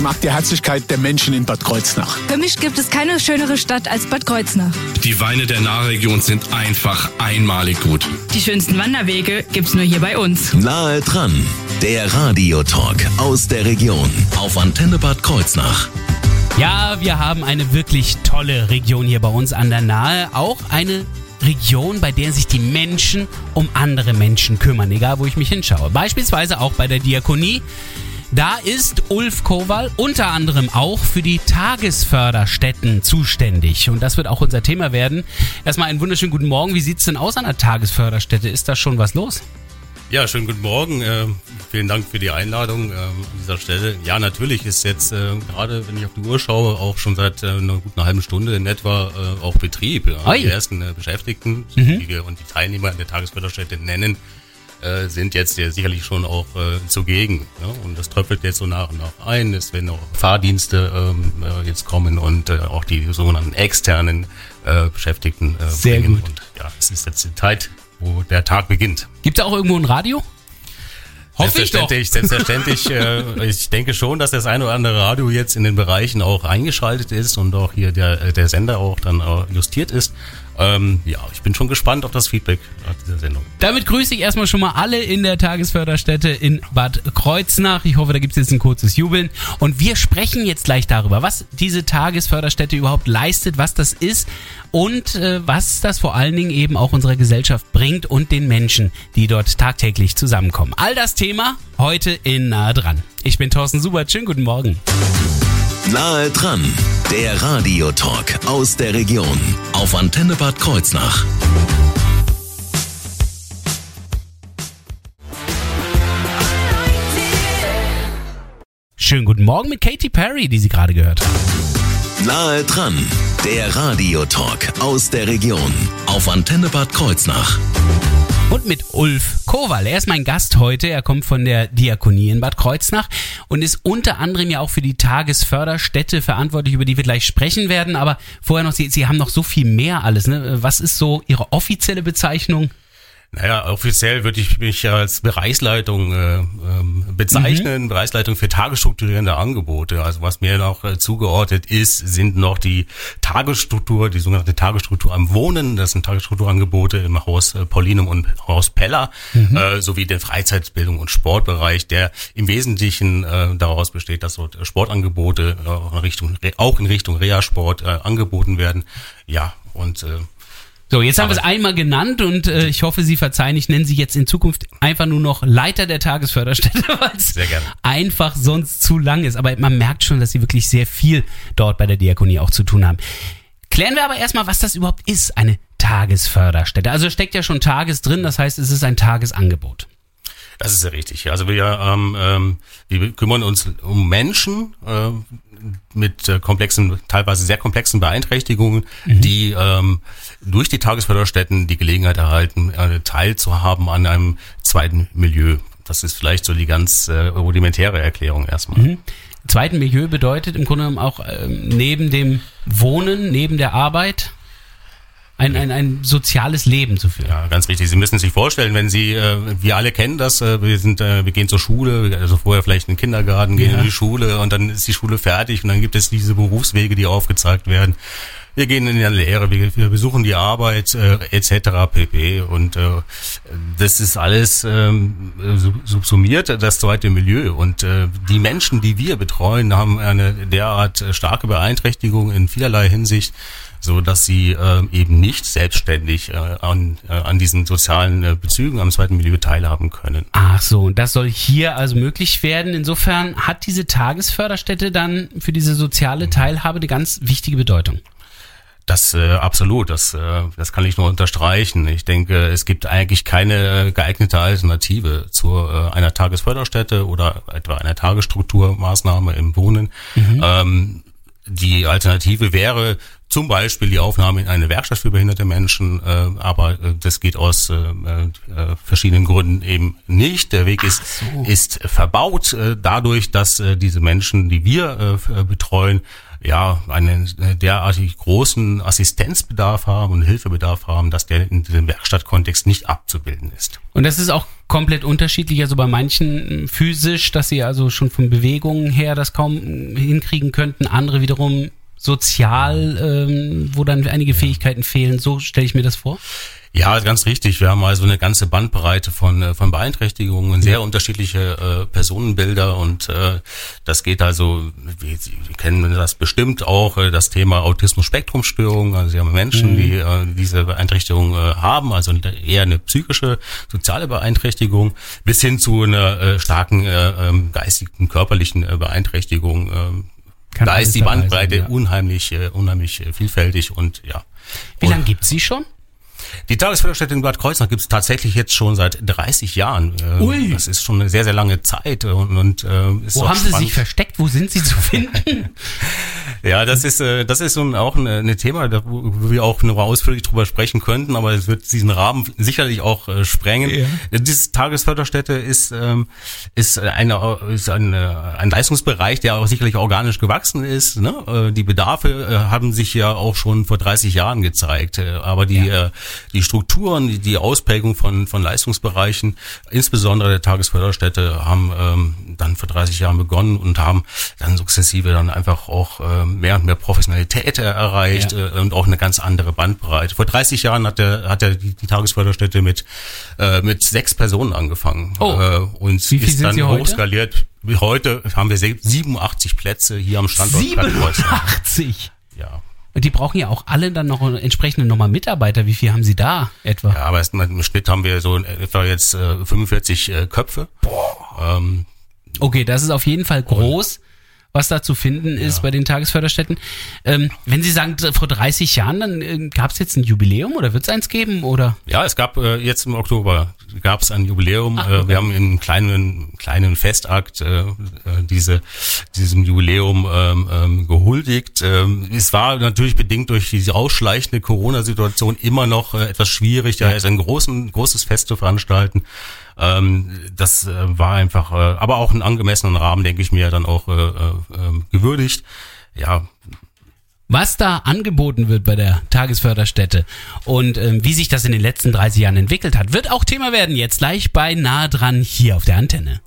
Ich mag die Herzlichkeit der Menschen in Bad Kreuznach. Für mich gibt es keine schönere Stadt als Bad Kreuznach. Die Weine der Nahregion sind einfach einmalig gut. Die schönsten Wanderwege gibt's nur hier bei uns. Nahe dran, der Radiotalk aus der Region auf Antenne Bad Kreuznach. Ja, wir haben eine wirklich tolle Region hier bei uns an der Nahe. Auch eine Region, bei der sich die Menschen um andere Menschen kümmern, egal wo ich mich hinschaue. Beispielsweise auch bei der Diakonie. Da ist Ulf Kowal unter anderem auch für die Tagesförderstätten zuständig. Und das wird auch unser Thema werden. Erstmal einen wunderschönen guten Morgen. Wie sieht's denn aus an der Tagesförderstätte? Ist da schon was los? Ja, schönen guten Morgen. Äh, vielen Dank für die Einladung äh, an dieser Stelle. Ja, natürlich ist jetzt äh, gerade, wenn ich auf die Uhr schaue, auch schon seit äh, einer guten halben Stunde in etwa äh, auch Betrieb. Ja. Die ersten äh, Beschäftigten, mhm. die wir und die Teilnehmer der Tagesförderstätte nennen, äh, sind jetzt ja sicherlich schon auch äh, zugegen. Ja? Und das tröpfelt jetzt so nach und nach ein. Es werden auch Fahrdienste ähm, äh, jetzt kommen und äh, auch die sogenannten externen äh, Beschäftigten äh, Sehr bringen. gut. Und ja, es ist jetzt die Zeit, wo der Tag beginnt. Gibt es auch irgendwo ein Radio? Hoffe ich doch. Selbstverständlich, selbstverständlich. äh, ich denke schon, dass das eine oder andere Radio jetzt in den Bereichen auch eingeschaltet ist und auch hier der, der Sender auch dann äh, justiert ist. Ähm, ja, ich bin schon gespannt auf das Feedback nach dieser Sendung. Damit grüße ich erstmal schon mal alle in der Tagesförderstätte in Bad Kreuznach. Ich hoffe, da gibt es jetzt ein kurzes Jubeln. Und wir sprechen jetzt gleich darüber, was diese Tagesförderstätte überhaupt leistet, was das ist und äh, was das vor allen Dingen eben auch unserer Gesellschaft bringt und den Menschen, die dort tagtäglich zusammenkommen. All das Thema heute in Nahe dran. Ich bin Thorsten Subert. Schönen guten Morgen. Nahe dran, der Radiotalk aus der Region auf Antenne Bad Kreuznach. Schönen guten Morgen mit Katy Perry, die Sie gerade gehört haben. Nahe dran, der Radiotalk aus der Region auf Antenne Bad Kreuznach. Und mit Ulf Kowal. Er ist mein Gast heute. Er kommt von der Diakonie in Bad Kreuznach und ist unter anderem ja auch für die Tagesförderstätte verantwortlich, über die wir gleich sprechen werden. Aber vorher noch, Sie, Sie haben noch so viel mehr alles. Ne? Was ist so Ihre offizielle Bezeichnung? Naja, offiziell würde ich mich als Bereichsleitung äh, ähm, bezeichnen, mhm. Bereichsleitung für tagesstrukturierende Angebote. Also was mir noch äh, zugeordnet ist, sind noch die Tagesstruktur, die sogenannte Tagesstruktur am Wohnen. Das sind Tagesstrukturangebote im Haus äh, Paulinum und Haus Peller, mhm. äh, sowie den Freizeitbildung und Sportbereich, der im Wesentlichen äh, daraus besteht, dass dort Sportangebote äh, auch in Richtung, auch in Richtung Reha-Sport äh, angeboten werden. Ja, und äh, so, jetzt haben wir es einmal genannt und äh, ich hoffe, Sie verzeihen, ich nenne Sie jetzt in Zukunft einfach nur noch Leiter der Tagesförderstätte, weil es einfach sonst zu lang ist. Aber man merkt schon, dass Sie wirklich sehr viel dort bei der Diakonie auch zu tun haben. Klären wir aber erstmal, was das überhaupt ist, eine Tagesförderstätte. Also steckt ja schon Tages drin, das heißt, es ist ein Tagesangebot. Das ist ja richtig. Also wir, ähm, ähm, wir kümmern uns um Menschen äh, mit äh, komplexen, teilweise sehr komplexen Beeinträchtigungen, mhm. die ähm, durch die Tagesförderstätten die Gelegenheit erhalten, äh, teilzuhaben an einem zweiten Milieu. Das ist vielleicht so die ganz äh, rudimentäre Erklärung erstmal. Mhm. Zweiten Milieu bedeutet im Grunde genommen auch ähm, neben dem Wohnen, neben der Arbeit ein, ein, ein soziales Leben zu führen. Ja, ganz richtig. Sie müssen sich vorstellen, wenn Sie, äh, wir alle kennen das, äh, wir sind, äh, wir gehen zur Schule, also vorher vielleicht in den Kindergarten, gehen ja. in die Schule und dann ist die Schule fertig und dann gibt es diese Berufswege, die aufgezeigt werden. Wir gehen in die Lehre, wir, wir besuchen die Arbeit äh, etc. pp. Und äh, das ist alles ähm, subsumiert, das zweite Milieu. Und äh, die Menschen, die wir betreuen, haben eine derart starke Beeinträchtigung in vielerlei Hinsicht so dass sie äh, eben nicht selbstständig äh, an, äh, an diesen sozialen äh, Bezügen am zweiten Milieu teilhaben können. Ach so, und das soll hier also möglich werden. Insofern hat diese Tagesförderstätte dann für diese soziale Teilhabe eine ganz wichtige Bedeutung. Das äh, absolut, das, äh, das kann ich nur unterstreichen. Ich denke, es gibt eigentlich keine geeignete Alternative zu äh, einer Tagesförderstätte oder etwa einer Tagesstrukturmaßnahme im Wohnen. Mhm. Ähm, die Alternative wäre zum Beispiel die Aufnahme in eine Werkstatt für behinderte Menschen, äh, aber äh, das geht aus äh, äh, verschiedenen Gründen eben nicht. Der Weg ist, so. ist verbaut äh, dadurch, dass äh, diese Menschen, die wir äh, betreuen, ja, einen derartig großen Assistenzbedarf haben und Hilfebedarf haben, dass der in diesem Werkstattkontext nicht abzubilden ist. Und das ist auch komplett unterschiedlich, also bei manchen physisch, dass sie also schon von Bewegungen her das kaum hinkriegen könnten, andere wiederum sozial, ähm, wo dann einige Fähigkeiten fehlen. So stelle ich mir das vor. Ja, ganz richtig. Wir haben also eine ganze Bandbreite von, äh, von Beeinträchtigungen, sehr unterschiedliche äh, Personenbilder und äh, das geht also, wir, wir kennen das bestimmt auch, äh, das Thema Autismus-Spektrum-Störung. Also wir haben Menschen, mhm. die äh, diese Beeinträchtigung äh, haben, also eher eine psychische, soziale Beeinträchtigung, bis hin zu einer äh, starken äh, ähm, geistigen, körperlichen äh, Beeinträchtigung. Äh, kann da ist die Bandbreite ja. unheimlich, äh, unheimlich äh, vielfältig und ja. Wie lange gibt's sie schon? Die Tagesförderstätte in Bad Kreuznach gibt es tatsächlich jetzt schon seit 30 Jahren. Äh, Ui. Das ist schon eine sehr, sehr lange Zeit. Und, und äh, ist Wo haben spannend. Sie sich versteckt? Wo sind Sie zu finden? ja, das ist, äh, das ist so auch ein, ein Thema, wo wir auch noch ausführlich drüber sprechen könnten, aber es wird diesen Rahmen sicherlich auch äh, sprengen. Ja. Diese Tagesförderstätte ist, ähm, ist, eine, ist ein, ein Leistungsbereich, der auch sicherlich organisch gewachsen ist. Ne? Die Bedarfe haben sich ja auch schon vor 30 Jahren gezeigt. Aber die, ja die Strukturen, die, die Ausprägung von, von Leistungsbereichen, insbesondere der Tagesförderstätte, haben ähm, dann vor 30 Jahren begonnen und haben dann sukzessive dann einfach auch äh, mehr und mehr Professionalität erreicht ja. äh, und auch eine ganz andere Bandbreite. Vor 30 Jahren hat der, hat der die, die Tagesförderstätte mit, äh, mit sechs Personen angefangen oh. äh, und Wie viel ist dann hochskaliert. Heute haben wir 87 Plätze hier am Standort 87? Ja. Die brauchen ja auch alle dann noch entsprechende nochmal Mitarbeiter. Wie viel haben Sie da etwa? Ja, aber im Schnitt haben wir so etwa jetzt äh, 45 äh, Köpfe. Boah. Ähm, okay, das ist auf jeden Fall groß was da zu finden ist ja. bei den Tagesförderstätten. Ähm, wenn Sie sagen, vor 30 Jahren, dann äh, gab es jetzt ein Jubiläum oder wird es eins geben? Oder? Ja, es gab äh, jetzt im Oktober gab es ein Jubiläum. Ach, äh, okay. äh, wir haben im kleinen kleinen Festakt äh, äh, diese diesem Jubiläum ähm, ähm, gehuldigt. Ähm, es war natürlich bedingt durch diese ausschleichende Corona-Situation immer noch äh, etwas schwierig, da ist ein großen großes Fest zu veranstalten. Ähm, das äh, war einfach, äh, aber auch einen angemessenen Rahmen, denke ich mir, dann auch äh, äh, ähm, gewürdigt. Ja, was da angeboten wird bei der Tagesförderstätte und ähm, wie sich das in den letzten 30 Jahren entwickelt hat, wird auch Thema werden jetzt gleich bei Nah dran hier auf der Antenne.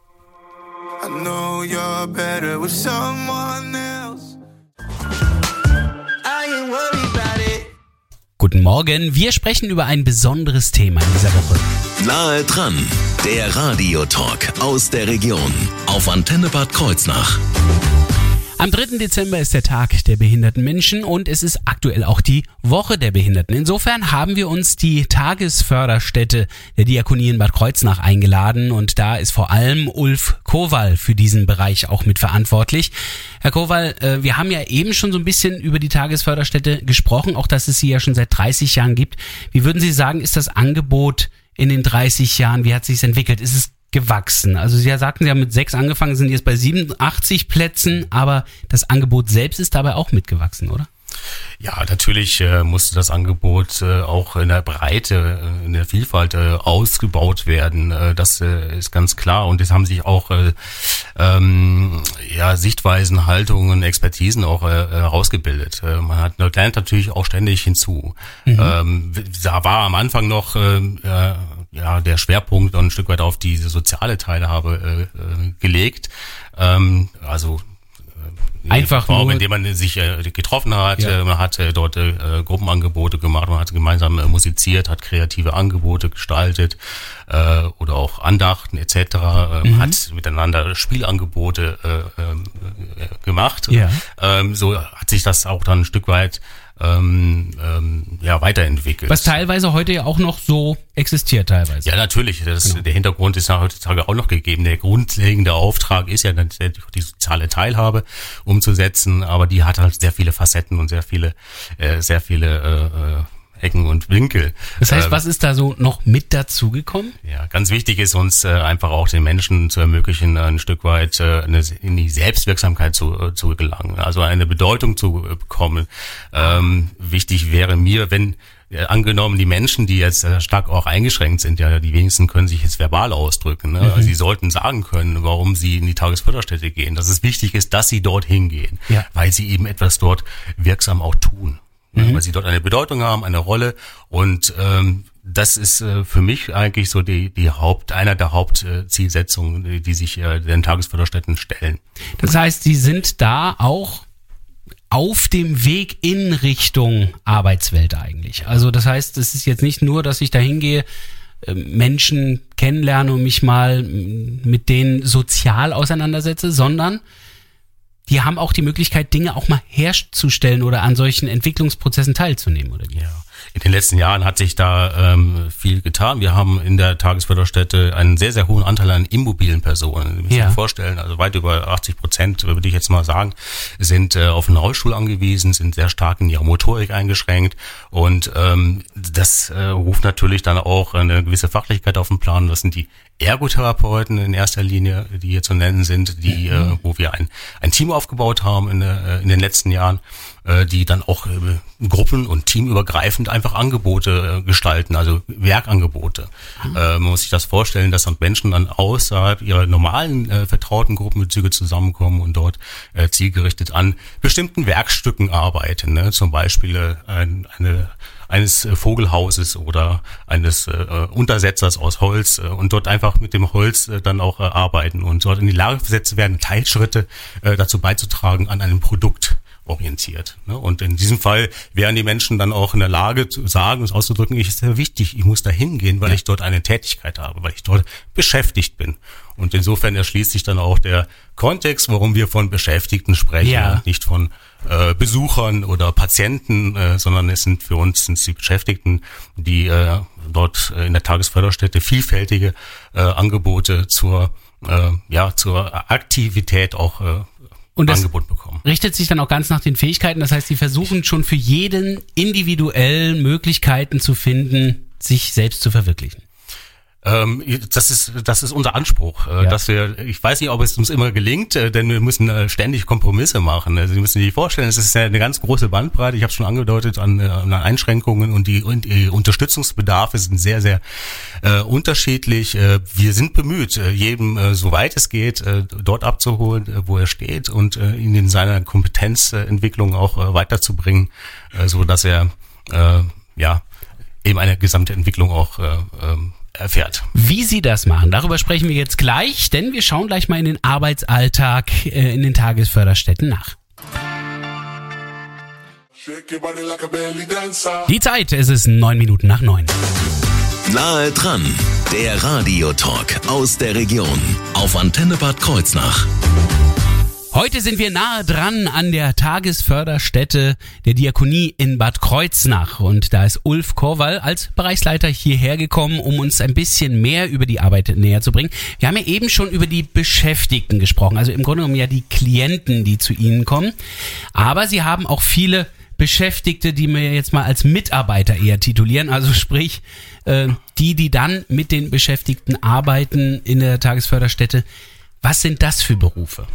I know you're better with someone else. I ain't worried about it. Guten Morgen, wir sprechen über ein besonderes Thema in dieser Woche. Nahe dran, der Radiotalk aus der Region auf Antenne Bad Kreuznach. Am 3. Dezember ist der Tag der behinderten Menschen und es ist aktuell auch die Woche der Behinderten. Insofern haben wir uns die Tagesförderstätte der Diakonie in Bad Kreuznach eingeladen und da ist vor allem Ulf Kowal für diesen Bereich auch mit verantwortlich. Herr Kowal, äh, wir haben ja eben schon so ein bisschen über die Tagesförderstätte gesprochen, auch dass es sie ja schon seit 30 Jahren gibt. Wie würden Sie sagen, ist das Angebot in den 30 Jahren, wie hat sich entwickelt? Ist es gewachsen. Also Sie sagten, Sie haben mit sechs angefangen, sind jetzt bei 87 Plätzen, aber das Angebot selbst ist dabei auch mitgewachsen, oder? Ja, natürlich äh, musste das Angebot äh, auch in der Breite, äh, in der Vielfalt äh, ausgebaut werden. Äh, das äh, ist ganz klar. Und es haben sich auch äh, ähm, ja, Sichtweisen, Haltungen, Expertisen auch äh, herausgebildet. Äh, man hat lernt natürlich auch ständig hinzu. Mhm. Ähm, da war am Anfang noch äh, ja der Schwerpunkt ein Stück weit auf diese soziale Teilhabe äh, äh, gelegt. Ähm, also Einfach Form, nur, indem man sich äh, getroffen hat. Ja. Äh, man hat äh, dort äh, Gruppenangebote gemacht, man hat gemeinsam äh, musiziert, hat kreative Angebote gestaltet äh, oder auch Andachten etc. Äh, mhm. Hat miteinander Spielangebote äh, äh, gemacht. Ja. Ähm, so hat sich das auch dann ein Stück weit ähm, ähm, ja, weiterentwickelt. Was teilweise heute ja auch noch so existiert teilweise. Ja, natürlich. Das, genau. Der Hintergrund ist ja heutzutage auch noch gegeben. Der grundlegende Auftrag ist ja natürlich die soziale Teilhabe umzusetzen, aber die hat halt sehr viele Facetten und sehr viele, äh, sehr viele äh, Ecken und Winkel. Das heißt, Äh, was ist da so noch mit dazugekommen? ja, ganz wichtig ist uns äh, einfach auch den Menschen zu ermöglichen, ein Stück weit äh, eine, in die Selbstwirksamkeit zu, äh, zu gelangen, also eine Bedeutung zu äh, bekommen. Ähm, wichtig wäre mir, wenn äh, angenommen die Menschen, die jetzt äh, stark auch eingeschränkt sind, ja, die wenigsten können sich jetzt verbal ausdrücken. Ne? Also sie sollten sagen können, warum sie in die Tagesförderstätte gehen. Dass es wichtig ist, dass sie dorthin gehen, Ja. weil sie eben etwas dort wirksam auch tun. Ne? Weil sie dort eine Bedeutung haben, eine Rolle und ähm, das ist äh, für mich eigentlich so die, die Haupt, einer der Hauptzielsetzungen, die, die sich äh, den Tagesförderstätten stellen. Das heißt, Sie sind da auch auf dem Weg in Richtung Arbeitswelt eigentlich. Also das heißt, es ist jetzt nicht nur, dass ich da hingehe, äh, Menschen kennenlerne und mich mal mit denen sozial auseinandersetze, sondern die haben auch die Möglichkeit, Dinge auch mal herzustellen oder an solchen Entwicklungsprozessen teilzunehmen, oder wie? Ja. In den letzten Jahren hat sich da ähm, viel getan. Wir haben in der Tagesförderstätte einen sehr, sehr hohen Anteil an immobilen Personen. Sie müssen Ja. sich vorstellen, also weit über 80 Prozent, würde ich jetzt mal sagen, sind äh, auf den Rollstuhl angewiesen, sind sehr stark in ihrer Motorik eingeschränkt. Und ähm, das äh, ruft natürlich dann auch eine gewisse Fachlichkeit auf den Plan. Das sind die Ergotherapeuten in erster Linie, die hier zu nennen sind, die, äh, wo wir ein, ein Team aufgebaut haben in, äh, in den letzten Jahren, äh, die dann auch äh, gruppen- und teamübergreifend einfach Angebote äh, gestalten, also Werkangebote. Äh, man muss sich das vorstellen, dass dann Menschen dann außerhalb ihrer normalen äh, vertrauten Gruppenbezüge zusammenkommen und dort äh, zielgerichtet an bestimmten Werkstücken arbeiten. Ne? Zum Beispiel äh, ein, eine eines äh, Vogelhauses oder eines äh, Untersetzers aus Holz äh, und dort einfach mit dem Holz äh, dann auch äh, arbeiten und dort in die Lage versetzt werden, Teilschritte äh, dazu beizutragen an einem Produkt orientiert. Ne? Und in diesem Fall wären die Menschen dann auch in der Lage zu sagen und auszudrücken, ich ist sehr wichtig, ich muss da hingehen, weil ich dort eine Tätigkeit habe, weil ich dort beschäftigt bin. Und insofern erschließt sich dann auch der Kontext, warum wir von Beschäftigten sprechen Ja. nicht von äh, Besuchern oder Patienten, äh, sondern es sind für uns sind die Beschäftigten, die äh, dort in der Tagesförderstätte vielfältige äh, Angebote zur äh, ja zur Aktivität auch äh, Und das- Angebot bekommen. richtet sich dann auch ganz nach den Fähigkeiten. Das heißt, sie versuchen schon für jeden individuell Möglichkeiten zu finden, sich selbst zu verwirklichen. Ähm, das ist das ist unser Anspruch, äh, Ja. dass wir. Ich weiß nicht, ob es uns immer gelingt, äh, denn wir müssen äh, ständig Kompromisse machen. Also Sie müssen sich vorstellen, es ist ja eine ganz große Bandbreite. Ich habe schon angedeutet an, äh, an Einschränkungen und die, und die Unterstützungsbedarfe sind sehr sehr äh, unterschiedlich. Äh, wir sind bemüht, jedem äh, soweit es geht dort abzuholen, wo er steht und ihn in seiner Kompetenzentwicklung auch weiterzubringen, so dass er ja eben eine gesamte Entwicklung auch äh, ähm, erfährt. Wie Sie das machen, darüber sprechen wir jetzt gleich, denn wir schauen gleich mal in den Arbeitsalltag äh, in den Tagesförderstätten nach. Die Zeit, es ist neun Minuten nach neun. Nahe dran, der Radiotalk aus der Region auf Antenne Bad Kreuznach. Heute sind wir nahe dran an der Tagesförderstätte der Diakonie in Bad Kreuznach und da ist Ulf Korwall als Bereichsleiter hierher gekommen, um uns ein bisschen mehr über die Arbeit näher zu bringen. Wir haben ja eben schon über die Beschäftigten gesprochen, also im Grunde genommen ja die Klienten, die zu Ihnen kommen, aber Sie haben auch viele Beschäftigte, die wir jetzt mal als Mitarbeiter eher titulieren, also sprich äh, die, die dann mit den Beschäftigten arbeiten in der Tagesförderstätte. Was sind das für Berufe?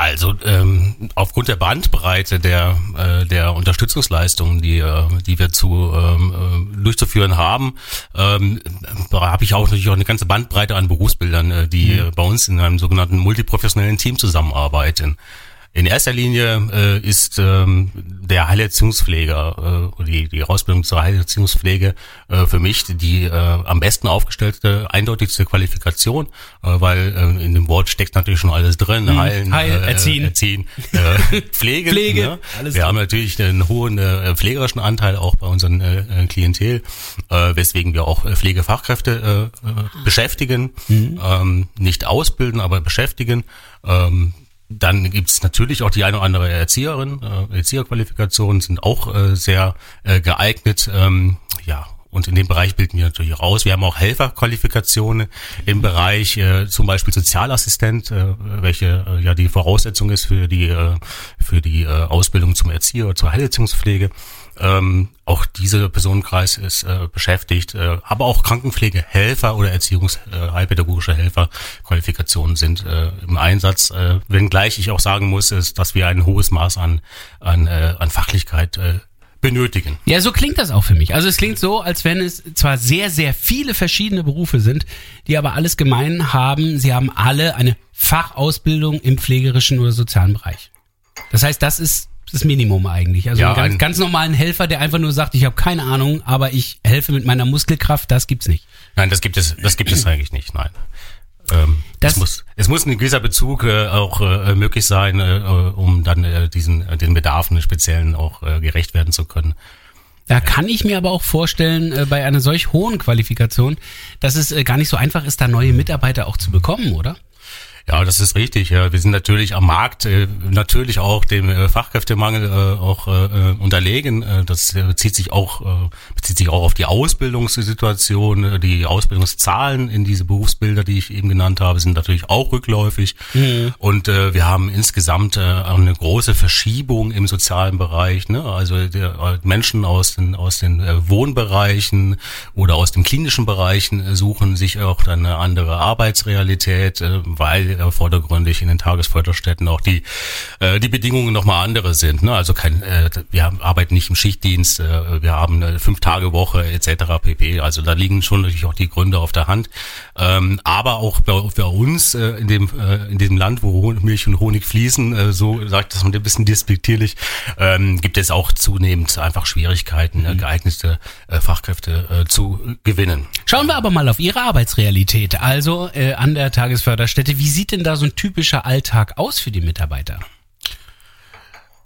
Also ähm, aufgrund der Bandbreite der äh, der Unterstützungsleistungen, die äh, die wir zu ähm, äh, durchzuführen haben, ähm, habe ich auch natürlich auch eine ganze Bandbreite an Berufsbildern, äh, die äh, bei uns in einem sogenannten multiprofessionellen Team zusammenarbeiten. In erster Linie äh, ist ähm, der Heilerziehungspfleger äh, die, die Ausbildung zur Heilerziehungspflege äh, für mich die äh, am besten aufgestellte, eindeutigste Qualifikation, äh, weil äh, in dem Wort steckt natürlich schon alles drin. Heilen, Heil, äh, erziehen. erziehen äh, Pflege. Pflege, Ne? alles Wir drin. haben natürlich einen hohen äh, pflegerischen Anteil auch bei unseren äh, Klientel, äh, weswegen wir auch äh, Pflegefachkräfte äh, äh, beschäftigen, Mhm. ähm, nicht ausbilden, aber beschäftigen. Ähm, dann gibt es natürlich auch die eine oder andere Erzieherin. Äh, Erzieherqualifikationen sind auch äh, sehr äh, geeignet, ähm, ja, und in dem Bereich bilden wir natürlich auch aus. Wir haben auch Helferqualifikationen im Bereich äh, zum Beispiel Sozialassistent, äh, welche äh, ja die Voraussetzung ist für die äh, für die äh, Ausbildung zum Erzieher oder zur Heilerziehungspflege. Ähm, auch dieser Personenkreis ist äh, beschäftigt, äh, aber auch Krankenpflegehelfer oder Erziehungs-, äh, heilpädagogische Helfer Qualifikationen sind äh, im Einsatz. Äh, wenngleich ich auch sagen muss, ist, dass wir ein hohes Maß an an, äh, an Fachlichkeit äh, benötigen. Ja, so klingt das auch für mich. Also es klingt so, als wenn es zwar sehr, sehr viele verschiedene Berufe sind, die aber alles gemein haben, sie haben alle eine Fachausbildung im pflegerischen oder sozialen Bereich. Das heißt, das ist das Minimum eigentlich. Also Ja, einen ganz, ein- ganz normalen Helfer, der einfach nur sagt, ich habe keine Ahnung, aber ich helfe mit meiner Muskelkraft, das gibt's nicht. Nein, das gibt es, das gibt es eigentlich nicht. Nein. Ähm, Das- es muss, es muss ein gewisser Bezug äh, auch äh, möglich sein, äh, um dann äh, diesen äh, den Bedarfen speziellen auch äh, gerecht werden zu können. Da kann ich mir aber auch vorstellen, äh, bei einer solch hohen Qualifikation, dass es äh, gar nicht so einfach ist, da neue Mitarbeiter auch zu bekommen, oder? Ja, das ist richtig. Ja. Wir sind natürlich am Markt äh, natürlich auch dem äh, Fachkräftemangel äh, auch äh, unterlegen. Äh, das äh, bezieht sich auch äh, bezieht sich auch auf die Ausbildungssituation. Äh, die Ausbildungszahlen in diese Berufsbilder, die ich eben genannt habe, sind natürlich auch rückläufig. Und äh, wir haben insgesamt äh, eine große Verschiebung im sozialen Bereich. Ne? Also der, äh, Menschen aus den aus den äh, Wohnbereichen oder aus den klinischen Bereichen äh, suchen sich auch dann eine andere Arbeitsrealität, äh, weil äh, vordergründig in den Tagesförderstätten auch die äh, die Bedingungen nochmal andere sind. Ne? Also kein, äh, wir arbeiten nicht im Schichtdienst, äh, wir haben eine fünf Tage Woche etc. pp. Also da liegen schon natürlich auch die Gründe auf der Hand. Ähm, aber auch bei, bei uns äh, in dem äh, in diesem Land, wo Hon- Milch und Honig fließen, äh, so sagt das man ein bisschen despektierlich, ähm, gibt es auch zunehmend einfach Schwierigkeiten, äh, geeignete äh, Fachkräfte äh, zu gewinnen. Schauen wir aber mal auf Ihre Arbeitsrealität, also äh, an der Tagesförderstätte. Wie sieht denn da so ein typischer Alltag aus für die Mitarbeiter?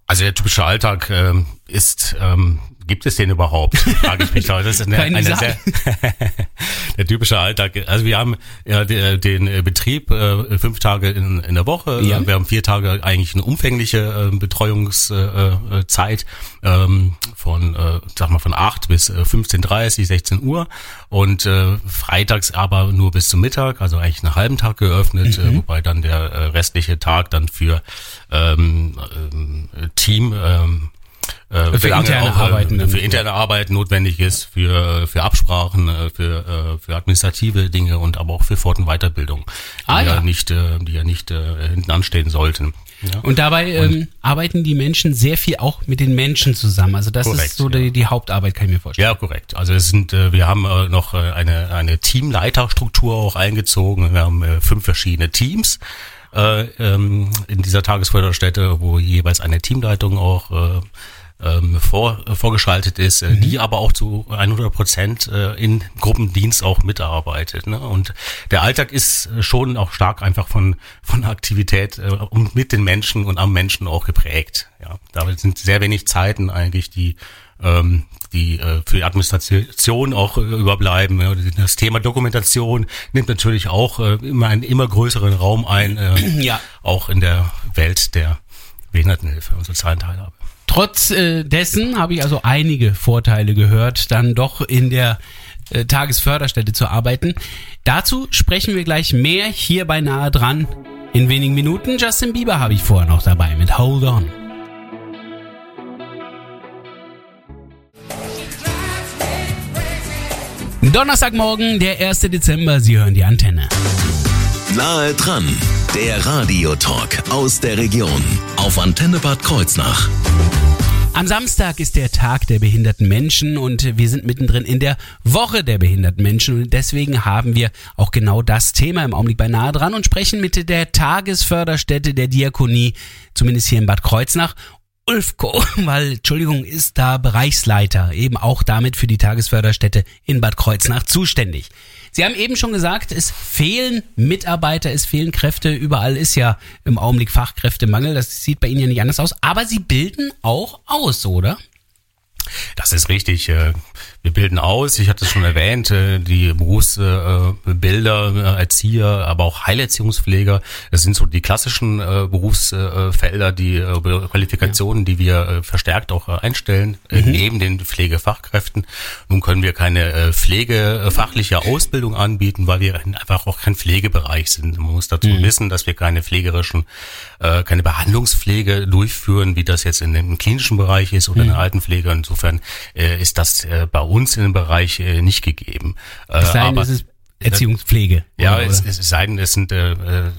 Also der typische Alltag ähm, ist, ähm, gibt es den überhaupt? Frage ich mich. da. Das ist eine, eine sehr, der typische Alltag. Also wir haben ja de- den äh, Betrieb äh, fünf Tage in, in der Woche. Ja. Wir haben vier Tage eigentlich eine umfängliche äh, Betreuungszeit äh, äh, Zeit, ähm, von, äh, sag mal, von 8 bis äh, 15.30, 16 Uhr und äh, freitags aber nur bis zum Mittag, also eigentlich einen halben Tag geöffnet, Mhm. äh, wobei dann der äh, restliche Tag dann für ähm, ähm, Team ähm, äh, Für interne auch, äh, Arbeiten für interne Arbeit notwendig ist, für, für Absprachen, äh, für, äh, für administrative Dinge und aber auch für Fort- und Weiterbildung, die Ah, ja. ja nicht, die ja nicht äh, hinten anstehen sollten. Ja. Und dabei ähm, arbeiten die Menschen sehr viel auch mit den Menschen zusammen. Also das Korrekt, ist so ja. die, die Hauptarbeit, kann ich mir vorstellen. Ja, korrekt. Also es sind, äh, wir haben äh, noch eine, eine Teamleiterstruktur auch eingezogen. Wir haben äh, fünf verschiedene Teams äh, ähm, in dieser Tagesförderstätte, wo jeweils eine Teamleitung auch äh, ähm, vor, äh, vorgeschaltet ist, äh, die aber auch zu 100 Prozent äh, in Gruppendienst auch mitarbeitet. Ne? Und der Alltag ist äh, schon auch stark einfach von von Aktivität äh, und mit den Menschen und am Menschen auch geprägt. Ja, da sind sehr wenig Zeiten eigentlich, die ähm, die äh, für die Administration auch äh, überbleiben. Ja, Das Thema Dokumentation nimmt natürlich auch äh, immer einen immer größeren Raum ein, äh, Ja. auch in der Welt der Behindertenhilfe und sozialen Teilhabe. Trotz äh, dessen habe ich also einige Vorteile gehört, dann doch in der äh, Tagesförderstätte zu arbeiten. Dazu sprechen wir gleich mehr hier bei Nahe dran. In wenigen Minuten Justin Bieber habe ich vorher noch dabei mit Hold On. Donnerstagmorgen, der 1. Dezember, Sie hören die Antenne. Nahe dran, der Radiotalk aus der Region auf Antenne Bad Kreuznach. Am Samstag ist der Tag der behinderten Menschen und wir sind mittendrin in der Woche der behinderten Menschen und deswegen haben wir auch genau das Thema im Augenblick bei nahe dran und sprechen mit der Tagesförderstätte der Diakonie, zumindest hier in Bad Kreuznach. Ulfko, weil, Entschuldigung, ist da Bereichsleiter, eben auch damit für die Tagesförderstätte in Bad Kreuznach zuständig. Sie haben eben schon gesagt, es fehlen Mitarbeiter, es fehlen Kräfte, überall ist ja im Augenblick Fachkräftemangel, das sieht bei Ihnen ja nicht anders aus, aber Sie bilden auch aus, oder? Das ist richtig. äh, Wir bilden aus, ich hatte es schon erwähnt, äh, die Berufsbilder, Erzieher, aber auch Heilerziehungspfleger. Das sind so die klassischen äh, Berufsfelder, die äh, Qualifikationen, die wir äh, verstärkt auch äh, einstellen, äh, neben den Pflegefachkräften. Nun können wir keine äh, pflegefachliche Ausbildung anbieten, weil wir einfach auch kein Pflegebereich sind. Man muss dazu wissen, dass wir keine pflegerischen, äh, keine Behandlungspflege durchführen, wie das jetzt in dem klinischen Bereich ist oder in der Altenpflege. Insofern äh, ist das äh, bei uns in dem Bereich äh, nicht gegeben. Äh, Es sei denn, aber- es ist Erziehungspflege. ja, oder, es, es sei denn, es sind, äh,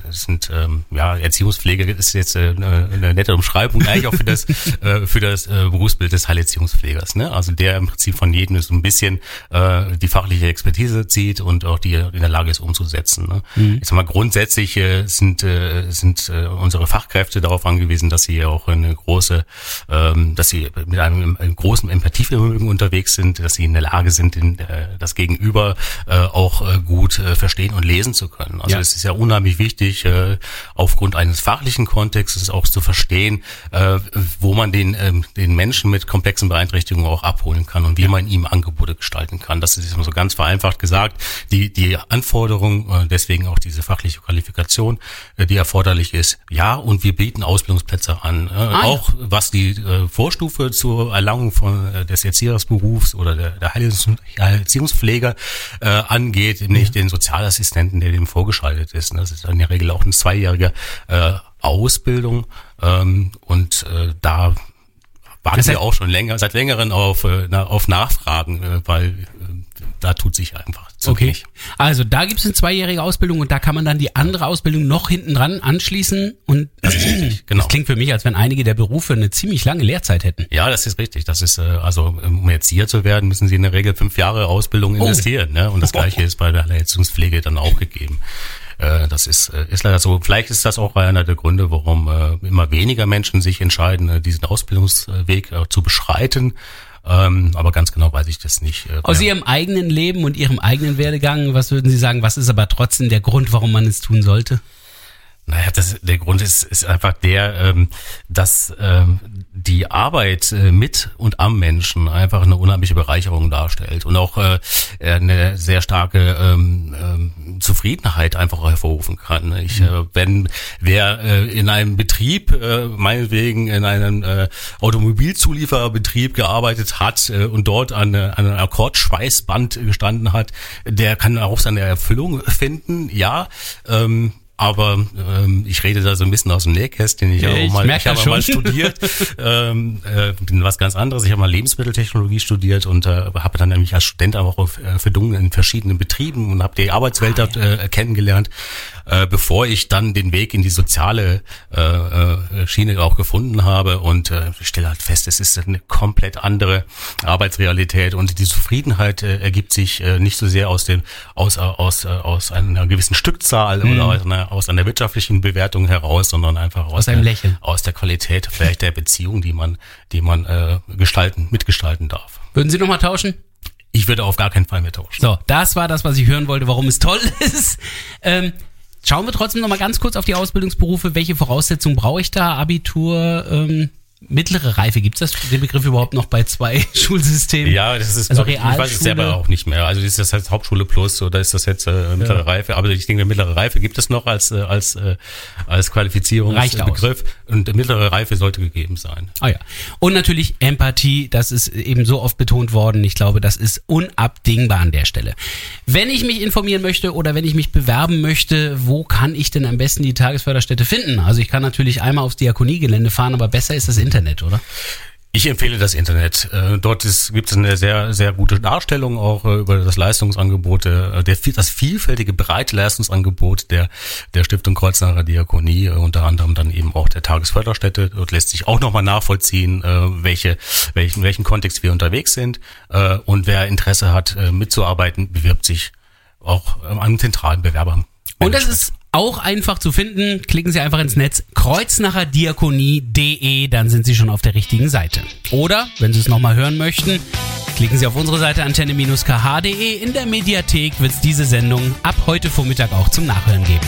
es sind ähm, ja, Erziehungspflege ist jetzt äh, eine, eine nette Umschreibung eigentlich auch für das, äh, für das äh, Berufsbild des Heilerziehungspflegers. Ne? Also der im Prinzip von jedem so ein bisschen äh, die fachliche Expertise zieht und auch die in der Lage ist umzusetzen. Ne? Mhm. Jetzt mal grundsätzlich äh, sind, äh, sind äh, unsere Fachkräfte darauf angewiesen, dass sie auch eine große, ähm, dass sie mit einem, einem großen Empathievermögen unterwegs sind, dass sie in der Lage sind, den, äh, das Gegenüber äh, auch äh, gut äh, verstehen und lesen zu können. Also Ja. es ist ja unheimlich wichtig, äh, aufgrund eines fachlichen Kontextes auch zu verstehen, äh, wo man den, ähm, den Menschen mit komplexen Beeinträchtigungen auch abholen kann und wie man ihm Angebote gestalten kann. Das ist immer so ganz vereinfacht gesagt. Die, die Anforderung, äh, deswegen auch diese fachliche Qualifikation, äh, die erforderlich ist, ja, und wir bieten Ausbildungsplätze an. Äh, ja. auch was die äh, Vorstufe zur Erlangung von äh, des Erziehersberufs oder der, der Heilungs- Erziehungspfleger äh, angeht, nämlich den Sozialassistenten, der dem vorgeschaltet ist. Das ist in der Regel auch eine zweijährige äh, Ausbildung ähm, und äh, da warten Das heißt- wir auch schon länger, seit längerem auf, äh, auf Nachfragen, äh, weil äh, da tut sich einfach Okay. wenig. Also da gibt es eine zweijährige Ausbildung und da kann man dann die andere Ausbildung noch hinten dran anschließen und das, genau. klingt für mich, als wenn einige der Berufe eine ziemlich lange Lehrzeit hätten. Ja, das ist richtig. Das ist äh, also um Erzieher zu werden, müssen Sie in der Regel fünf Jahre Ausbildung investieren. Ne? Und das Gleiche ist bei der Erziehungspflege dann auch gegeben. Äh, Das ist, äh, ist leider so. Vielleicht ist das auch einer der Gründe, warum immer weniger Menschen sich entscheiden, diesen Ausbildungsweg zu beschreiten. Ähm, aber ganz genau weiß ich das nicht. Äh, Aus ja. Ihrem eigenen Leben und Ihrem eigenen Werdegang, was würden Sie sagen, was ist aber trotzdem der Grund, warum man es tun sollte? Naja, das, der Grund ist, ist einfach der, ähm, dass ähm, die Arbeit äh, mit und am Menschen einfach eine unheimliche Bereicherung darstellt und auch äh, eine sehr starke ähm, ähm, Zufriedenheit einfach hervorrufen kann. Ich, äh, wenn wer äh, in einem Betrieb, äh, meinetwegen in einem äh, Automobilzuliefererbetrieb gearbeitet hat äh, und dort an, äh, an einem Akkordschweißband gestanden hat, der kann auch seine Erfüllung finden, ja. Ähm, aber ähm, ich rede da so ein bisschen aus dem Nähkästchen. Ich habe Ich auch mal, ich habe das mal schon. studiert, ähm, äh, was ganz anderes. Ich habe mal Lebensmitteltechnologie studiert und äh, habe dann nämlich als Student auch auf, äh, verdungen in verschiedenen Betrieben und habe die Arbeitswelt dort äh, kennengelernt, äh, bevor ich dann den Weg in die soziale äh, äh, Schiene auch gefunden habe. Und äh, ich stelle halt fest, es ist eine komplett andere Arbeitsrealität und die Zufriedenheit äh, ergibt sich äh, nicht so sehr aus dem aus aus äh, aus einer gewissen Stückzahl oder aus einer, aus einer wirtschaftlichen Bewertung heraus, sondern einfach aus, Aus einem der, Lächeln. aus der Qualität vielleicht der Beziehung, die man die man äh, gestalten mitgestalten darf. Würden Sie nochmal tauschen? Ich würde auf gar keinen Fall mehr tauschen. So, das war das, was ich hören wollte, warum es toll ist. Ähm, schauen wir trotzdem noch mal ganz kurz auf die Ausbildungsberufe. Welche Voraussetzungen brauche ich da? Abitur, ähm, mittlere Reife. Gibt es den Begriff überhaupt noch bei zwei Schulsystemen? Ja, das ist, Also glaub ich, weiß es Realschule? selber auch nicht mehr. Also ist das jetzt Hauptschule Plus oder ist das jetzt äh, mittlere Reife? Aber ich denke, mittlere Reife gibt es noch als, äh, als, äh, als. Qualifizierungsbegriff. Und mittlere Reife sollte gegeben sein. Ah ja. Und natürlich Empathie, das ist eben so oft betont worden. Ich glaube, das ist unabdingbar an der Stelle. Wenn ich mich informieren möchte oder wenn ich mich bewerben möchte, wo kann ich denn am besten die Tagesförderstätte finden? Also ich kann natürlich einmal aufs Diakoniegelände fahren, aber besser ist das Internet, oder? Ich empfehle das Internet. Äh, Dort ist, gibt es eine sehr, sehr gute Darstellung auch äh, über das Leistungsangebot, äh, der, das vielfältige, breite Leistungsangebot der, der Stiftung Kreuznacher Diakonie, unter anderem dann eben auch der Tagesförderstätte. Dort lässt sich auch nochmal nachvollziehen, welche, welchen, welchen Kontext wir unterwegs sind. Und wer Interesse hat, mitzuarbeiten, bewirbt sich auch ähm, an zentralen Bewerbern. Und das ist auch einfach zu finden. Klicken Sie einfach ins Netz kreuznacherdiakonie.de, dann sind Sie schon auf der richtigen Seite. Oder, wenn Sie es nochmal hören möchten, klicken Sie auf unsere Seite antenne-kh.de. In der Mediathek wird es diese Sendung ab heute Vormittag auch zum Nachhören geben.